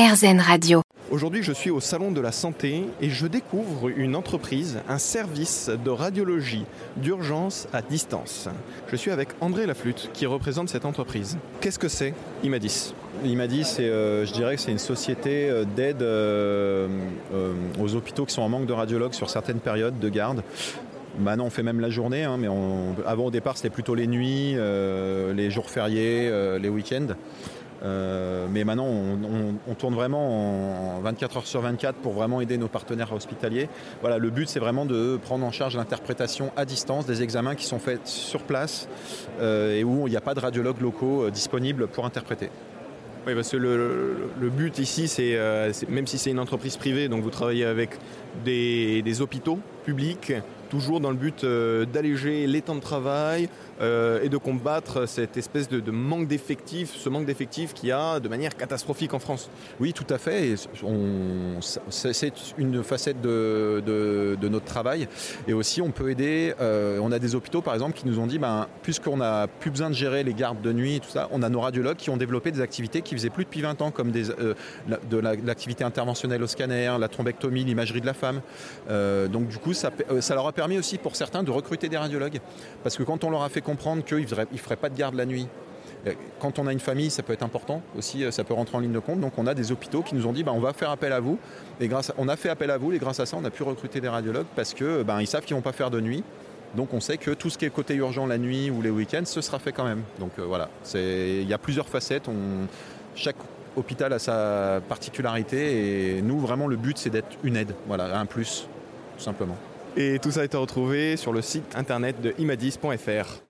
RZN Radio. Aujourd'hui, je suis au Salon de la Santé et je découvre une entreprise, un service de radiologie d'urgence à distance. Je suis avec André Laflute qui représente cette entreprise. Qu'est-ce que c'est Imadis? Imadis, c'est, euh, je dirais que c'est une société euh, d'aide euh, euh, aux hôpitaux qui sont en manque de radiologues sur certaines périodes de garde. Maintenant, on fait même la journée, hein, mais on- avant au départ, c'était plutôt les nuits, euh, les jours fériés, euh, les week-ends. Euh, mais maintenant, on, tourne vraiment en 24 heures sur 24 pour vraiment aider nos partenaires hospitaliers. Voilà, le but, c'est vraiment de prendre en charge l'interprétation à distance des examens qui sont faits sur place euh, et où il n'y a pas de radiologues locaux euh, disponibles pour interpréter. Oui, parce que le, but ici, c'est même si c'est une entreprise privée, donc vous travaillez avec des hôpitaux publics, toujours dans le but euh, d'alléger les temps de travail euh, et de combattre cette espèce de, manque d'effectifs, ce manque d'effectifs qu'il y a de manière catastrophique en France. Oui, tout à fait. C'est une facette de, notre travail. Et aussi, on peut aider. euh, on a des hôpitaux, par exemple, qui nous ont dit, ben, puisqu'on n'a plus besoin de gérer les gardes de nuit et tout ça, on a nos radiologues qui ont développé des activités qui faisaient plus depuis 20 ans, comme de la- de l'activité interventionnelle au scanner, la thrombectomie, l'imagerie de la femme. Donc, du coup, ça leur a permis aussi, pour certains, de recruter des radiologues. Parce que quand on leur a fait comprendre qu'ils ne feraient pas de garde la nuit, euh, quand on a une famille, ça peut être important aussi, euh, ça peut rentrer en ligne de compte. Donc on a des hôpitaux qui nous ont dit bah, on va faire appel à vous. Et grâce à- on a fait appel à vous et grâce à ça, on a pu recruter des radiologues parce que ben, ils savent qu'ils vont pas faire de nuit. Donc on sait que tout ce qui est côté urgent la nuit ou les week-ends, ce sera fait quand même. Donc euh, voilà, il y a plusieurs facettes. Chaque hôpital a sa particularité et nous vraiment le but c'est d'être une aide, voilà, un plus tout simplement. Et tout ça est à retrouver sur le site internet de imadis.fr.